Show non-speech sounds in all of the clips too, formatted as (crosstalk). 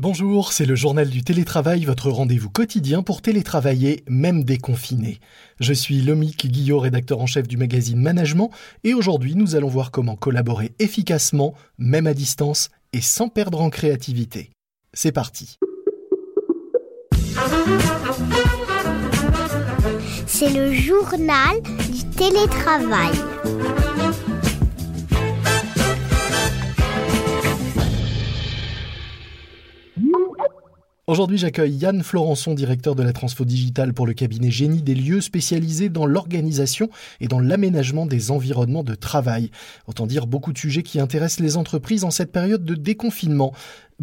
Bonjour, c'est le journal du télétravail, votre rendez-vous quotidien pour télétravailler, même déconfiné. Je suis Lomique Guillot, rédacteur en chef du magazine Management, et aujourd'hui nous allons voir comment collaborer efficacement, même à distance, et sans perdre en créativité. C'est parti. C'est le journal du télétravail. Aujourd'hui, j'accueille Yann Florençon, directeur de la transfo digitale pour le cabinet Génie des lieux spécialisé dans l'organisation et dans l'aménagement des environnements de travail. Autant dire beaucoup de sujets qui intéressent les entreprises en cette période de déconfinement.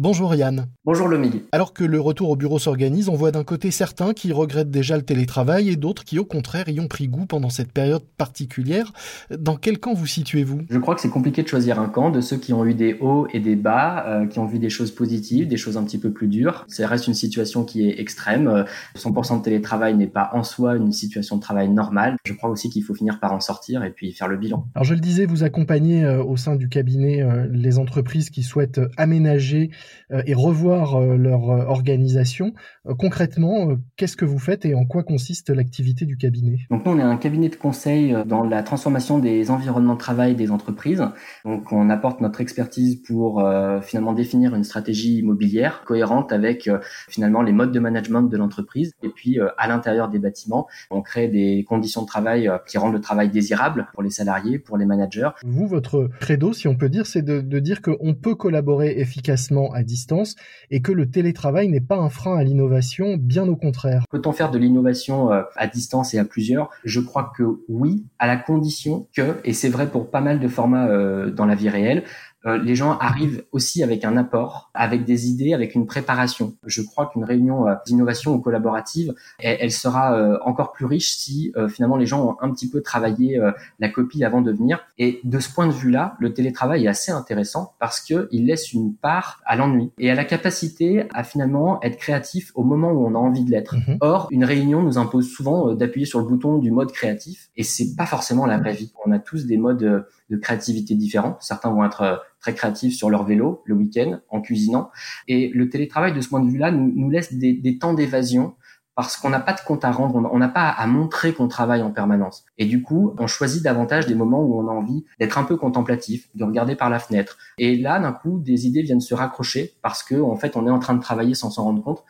Bonjour Yann. Bonjour Lomi. Alors que le retour au bureau s'organise, on voit d'un côté certains qui regrettent déjà le télétravail et d'autres qui au contraire y ont pris goût pendant cette période particulière. Dans quel camp vous situez-vous? Je crois que c'est compliqué de choisir un camp de ceux qui ont eu des hauts et des bas, euh, qui ont vu des choses positives, des choses un petit peu plus dures. Ça reste une situation qui est extrême. 100% de télétravail n'est pas en soi une situation de travail normale. Je crois aussi qu'il faut finir par en sortir et puis faire le bilan. Alors je le disais, vous accompagnez euh, au sein du cabinet euh, les entreprises qui souhaitent aménager et revoir euh, leur euh, organisation. Concrètement, qu'est-ce que vous faites et en quoi consiste l'activité du cabinet? Donc nous, on est un cabinet de conseil dans la transformation des environnements de travail des entreprises. Donc on apporte notre expertise pour finalement définir une stratégie immobilière cohérente avec finalement les modes de management de l'entreprise. Et puis à l'intérieur des bâtiments, on crée des conditions de travail qui rendent le travail désirable pour les salariés, pour les managers. Vous, votre credo, si on peut dire, c'est de, de dire qu'on peut collaborer efficacement distance et que le télétravail n'est pas un frein à l'innovation, bien au contraire. Peut-on faire de l'innovation euh, à distance et à plusieurs? Je crois que oui, à la condition que, et c'est vrai pour pas mal de formats euh, dans la vie réelle, euh, les gens arrivent aussi avec un apport, avec des idées, avec une préparation. Je crois qu'une réunion euh, d'innovation ou collaborative, elle, sera euh, encore plus riche si finalement les gens ont un petit peu travaillé la copie avant de venir. Et de ce point de vue-là, le télétravail est assez intéressant parce que il laisse une part à l'ennui et à la capacité à finalement être créatif au moment où on a envie de l'être. Mhm. Or, une réunion nous impose souvent d'appuyer sur le bouton du mode créatif et c'est pas forcément la vraie vie. On a tous des modes de créativité différents. Certains vont être euh, très créatifs sur leur vélo le week-end, en cuisinant. Et le télétravail, de ce point de vue-là, nous, nous laisse des, des temps d'évasion parce qu'on n'a pas de compte à rendre, on n'a pas à montrer qu'on travaille en permanence. Et du coup, on choisit davantage des moments où on a envie d'être un peu contemplatif, de regarder par la fenêtre. Et là, d'un coup, des idées viennent se raccrocher parce que, en fait, on est en train de travailler sans s'en rendre compte.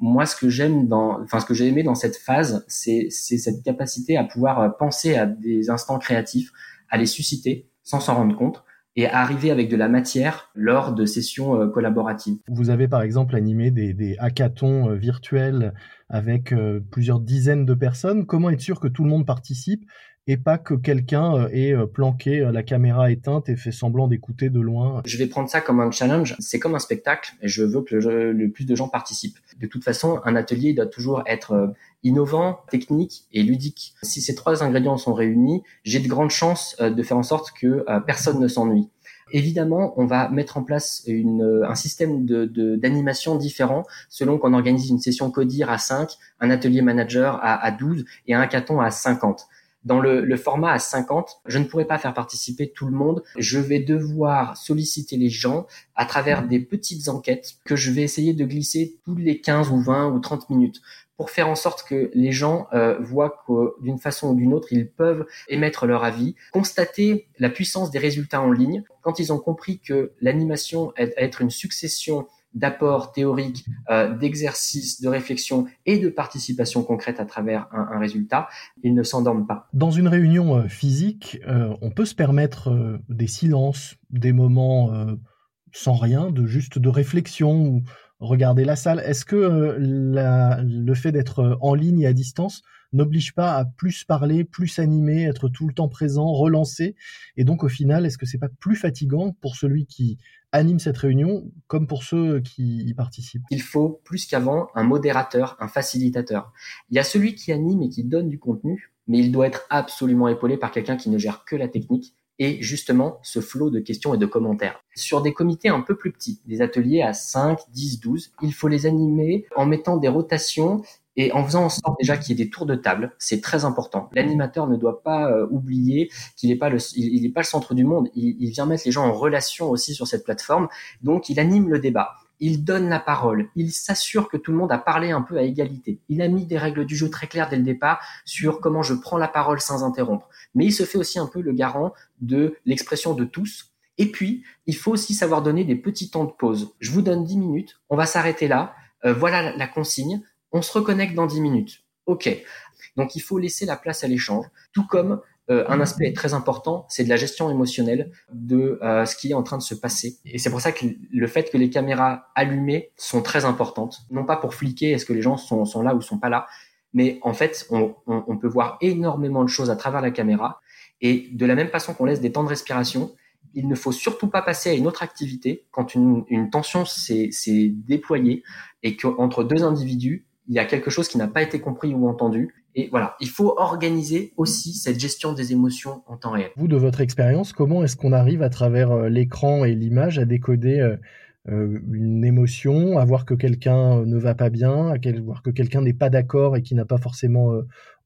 Moi, ce que j'aime dans, enfin, ce que j'ai aimé dans cette phase, c'est cette capacité à pouvoir penser à des instants créatifs, à les susciter sans s'en rendre compte et arriver avec de la matière lors de sessions euh, collaboratives. Vous avez par exemple animé des, des hackathons euh, virtuels avec euh, plusieurs dizaines de personnes. Comment être sûr que tout le monde participe? Et pas que quelqu'un ait planqué la caméra éteinte et fait semblant d'écouter de loin. Je vais prendre ça comme un challenge. C'est comme un spectacle je veux que le, plus de gens participent. De toute façon, un atelier doit toujours être innovant, technique et ludique. Si ces trois ingrédients sont réunis, j'ai de grandes chances euh, de faire en sorte que euh, personne ne s'ennuie. Évidemment, on va mettre en place une, euh, un système d'animation de, différent selon qu'on organise une session codir à 5, un atelier manager à, à 12 et un hackathon à 50. Dans le, le, format à 50, je ne pourrai pas faire participer tout le monde. Je vais devoir solliciter les gens à travers des petites enquêtes que je vais essayer de glisser tous les 15 ou 20 ou 30 minutes pour faire en sorte que les gens euh, voient que d'une façon ou d'une autre, ils peuvent émettre leur avis, constater la puissance des résultats en ligne. Quand ils ont compris que l'animation est être une succession d'apports théoriques, euh, d'exercices, de réflexion et de participation concrète à travers un, résultat, ils ne s'endorment pas. Dans une réunion euh, physique, euh, on peut se permettre euh, des silences, des moments sans rien, de juste de réflexion ou regarder la salle. Est-ce que le fait d'être en ligne et à distance n'oblige pas à plus parler, plus animer, être tout le temps présent, relancer Et donc au final, est-ce que c'est pas plus fatigant pour celui qui anime cette réunion comme pour ceux qui y participent? Il faut plus qu'avant un modérateur, un facilitateur. Il y a celui qui anime et qui donne du contenu, mais il doit être absolument épaulé par quelqu'un qui ne gère que la technique et justement ce flot de questions et de commentaires. Sur des comités un peu plus petits, des ateliers à 5, 10, 12, il faut les animer en mettant des rotations et en faisant en sorte déjà qu'il y ait des tours de table, c'est très important. L'animateur ne doit pas euh, oublier qu'il n'est pas le, il, pas le centre du monde. Il, il, vient mettre les gens en relation aussi sur cette plateforme. Donc, il anime le débat. il donne la parole, il s'assure que tout le monde a parlé un peu à égalité. Il a mis des règles du jeu très claires dès le départ sur comment je prends la parole sans interrompre. Mais il se fait aussi un peu le garant de l'expression de tous. Et puis, il faut aussi savoir donner des petits temps de pause. Je vous donne 10 minutes, on va s'arrêter là, euh, voilà la consigne, on se reconnecte dans 10 minutes. OK. Donc il faut laisser la place à l'échange, tout comme euh, un aspect très important, c'est de la gestion émotionnelle de euh, ce qui est en train de se passer. Et c'est pour ça que le fait que les caméras allumées sont très importantes, non pas pour fliquer est-ce que les gens sont, là ou sont pas là, mais en fait, on, peut voir énormément de choses à travers la caméra. Et de la même façon qu'on laisse des temps de respiration, il ne faut surtout pas passer à une autre activité quand une, une tension s'est déployée et qu'entre deux individus, il y a quelque chose qui n'a pas été compris ou entendu. Et voilà, il faut organiser aussi cette gestion des émotions en temps réel. Vous, de votre expérience, comment est-ce qu'on arrive à travers euh, l'écran et l'image à décoder euh, euh, une émotion, à voir que quelqu'un ne va pas bien, à voir que quelqu'un n'est pas d'accord et qui n'a pas forcément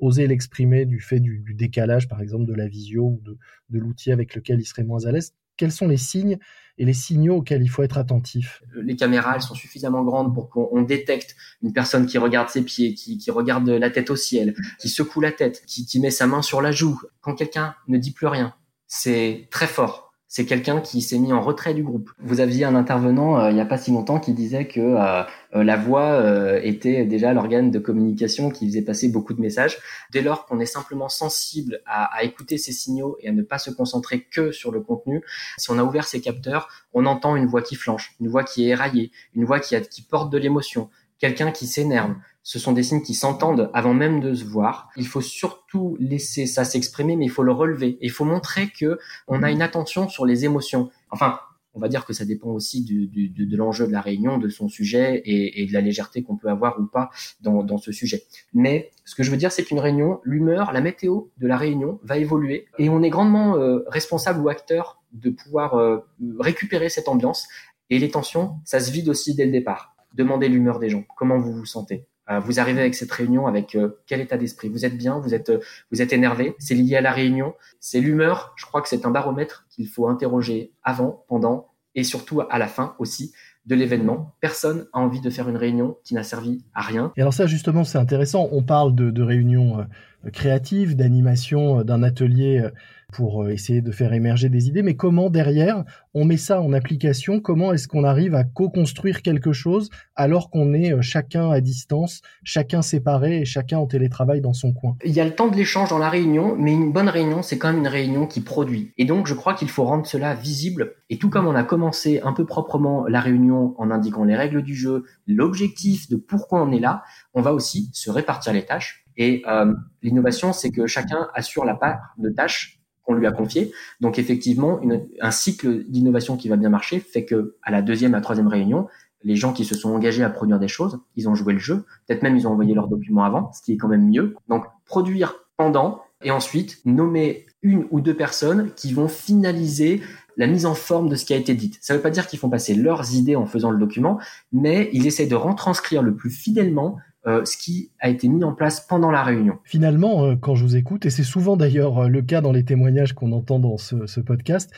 osé l'exprimer du fait du, décalage, par exemple, de la visio ou de, de l'outil avec lequel il serait moins à l'aise? Quels sont les signes et les signaux auxquels il faut être attentif? Les caméras, elles sont suffisamment grandes pour qu'on détecte une personne qui regarde ses pieds, qui, regarde la tête au ciel, qui secoue la tête, qui met sa main sur la joue. Quand quelqu'un ne dit plus rien, c'est très fort c'est quelqu'un qui s'est mis en retrait du groupe. Vous aviez un intervenant euh, il n'y a pas si longtemps qui disait que euh, euh, la voix était déjà l'organe de communication qui faisait passer beaucoup de messages. Dès lors qu'on est simplement sensible à, à, écouter ces signaux et à ne pas se concentrer que sur le contenu, si on a ouvert ses capteurs, on entend une voix qui flanche, une voix qui est éraillée, une voix qui, a, qui porte de l'émotion, quelqu'un qui s'énerve, ce sont des signes qui s'entendent avant même de se voir. Il faut surtout laisser ça s'exprimer, mais il faut le relever. il faut montrer que on a une attention sur les émotions. Enfin, on va dire que ça dépend aussi du, du, de l'enjeu de la réunion, de son sujet et, et de la légèreté qu'on peut avoir ou pas dans, dans, ce sujet. Mais ce que je veux dire, c'est qu'une réunion, l'humeur, la météo de la réunion va évoluer et on est grandement euh, responsable ou acteur de pouvoir euh, récupérer cette ambiance. Et les tensions, ça se vide aussi dès le départ. Demandez l'humeur des gens. Comment vous vous sentez? Vous arrivez avec cette réunion avec euh, quel état d'esprit? Vous êtes bien? Vous êtes euh, vous êtes énervé? C'est lié à la réunion? C'est l'humeur? Je crois que c'est un baromètre qu'il faut interroger avant, pendant et surtout à la fin aussi de l'événement. Personne a envie de faire une réunion qui n'a servi à rien. Et alors ça justement c'est intéressant. On parle de, de réunions créatives, d'animation, d'un atelier pour euh, essayer de faire émerger des idées, mais comment derrière on met ça en application? Comment est-ce qu'on arrive à co-construire quelque chose alors qu'on est euh, chacun à distance, chacun séparé et chacun en télétravail dans son coin? Il y a le temps de l'échange dans la réunion, mais une bonne réunion, c'est quand même une réunion qui produit. Et donc je crois qu'il faut rendre cela visible. Et tout comme on a commencé un peu proprement la réunion en indiquant les règles du jeu, l'objectif de pourquoi on est là, on va aussi se répartir les tâches. Et euh, l'innovation, c'est que chacun assure la part de tâches on lui a confié. Donc effectivement, un cycle d'innovation qui va bien marcher fait que à la deuxième, à la troisième réunion, les gens qui se sont engagés à produire des choses, ils ont joué le jeu. Peut-être même ils ont envoyé leurs documents avant, ce qui est quand même mieux. Donc produire pendant et ensuite nommer une ou deux personnes qui vont finaliser la mise en forme de ce qui a été dit. Ça ne veut pas dire qu'ils font passer leurs idées en faisant le document, mais ils essaient de retranscrire le plus fidèlement euh, ce qui a été mis en place pendant la réunion. Finalement, euh, quand je vous écoute, et c'est souvent d'ailleurs euh, le cas dans les témoignages qu'on entend dans ce, ce podcast,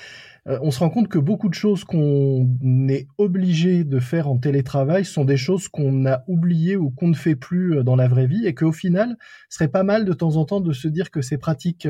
on se rend compte que beaucoup de choses qu'on est obligé de faire en télétravail sont des choses qu'on a oubliées ou qu'on ne fait plus dans la vraie vie et qu'au final, ce serait pas mal de temps en temps de se dire que ces pratiques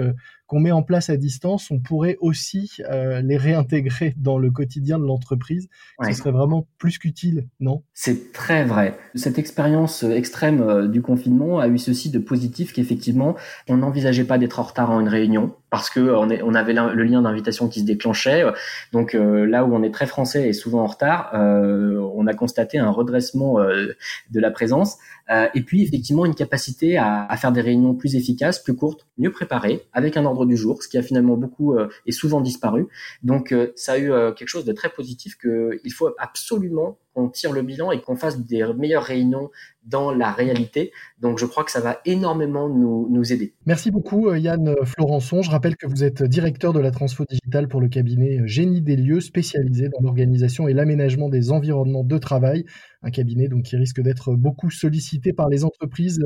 qu'on met en place à distance, on pourrait aussi euh, les réintégrer (laughs) dans le quotidien de l'entreprise. Ce serait vraiment plus qu'utile, non? C'est très vrai. Cette expérience euh, extrême euh, du confinement a eu ceci de positif qu'effectivement, on n'envisageait pas d'être en retard en une réunion parce que on, est, on avait le lien d'invitation qui se déclenchait. Donc là où on est très français et souvent en retard, on a constaté un redressement de la présence. Euh, et puis effectivement une capacité à, à, faire des réunions plus efficaces, plus courtes, mieux préparées, avec un ordre du jour, ce qui a finalement beaucoup euh, et souvent disparu. Donc euh, ça a eu quelque chose de très positif qu'il faut absolument qu'on tire le bilan et qu'on fasse des meilleures réunions dans la réalité. Donc je crois que ça va énormément nous, nous aider. Merci beaucoup Yann Florençon. Je rappelle que vous êtes directeur de la transfo digitale pour le cabinet Génie des lieux spécialisé dans l'organisation et l'aménagement des environnements de travail un cabinet donc qui risque d'être beaucoup sollicité par les entreprises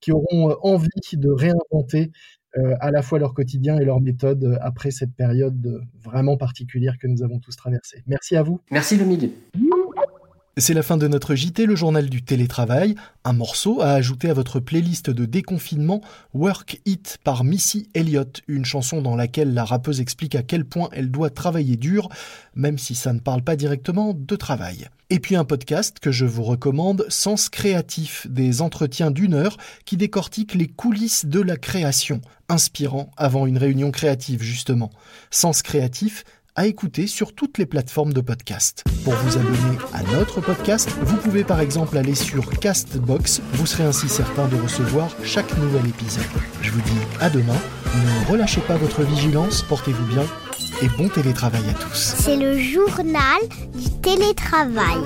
qui auront envie de réinventer euh, à la fois leur quotidien et leur méthode après cette période vraiment particulière que nous avons tous traversée. Merci à vous. Merci le C'est la fin de notre JT, le journal du télétravail. Un morceau à ajouter à votre playlist de déconfinement, Work It par Missy Elliott, une chanson dans laquelle la rappeuse explique à quel point elle doit travailler dur, même si ça ne parle pas directement de travail. Et puis un podcast que je vous recommande, Sens Créatif, des entretiens d'une heure qui décortiquent les coulisses de la création, inspirant avant une réunion créative justement. Sens Créatif, à écouter sur toutes les plateformes de podcast. Pour vous abonner à notre podcast, vous pouvez par exemple aller sur Castbox, vous serez ainsi certain de recevoir chaque nouvel épisode. Je vous dis à demain, ne relâchez pas votre vigilance, portez-vous bien et bon télétravail à tous. C'est le journal du télétravail.